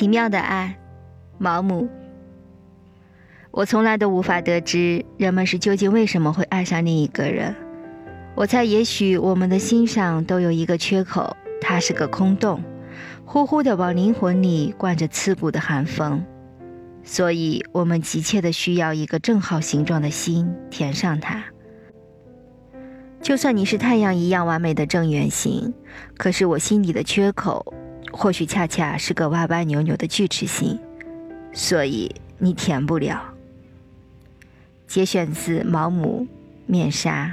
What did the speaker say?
奇妙的爱，毛姆。我从来都无法得知人们是究竟为什么会爱上另一个人。我猜，也许我们的心上都有一个缺口，它是个空洞，呼呼的往灵魂里灌着刺骨的寒风，所以我们急切的需要一个正好形状的心填上它。就算你是太阳一样完美的正圆形，可是我心里的缺口，或许恰恰是个歪歪扭扭的锯齿形，所以你填不了。节选自毛姆《面纱》。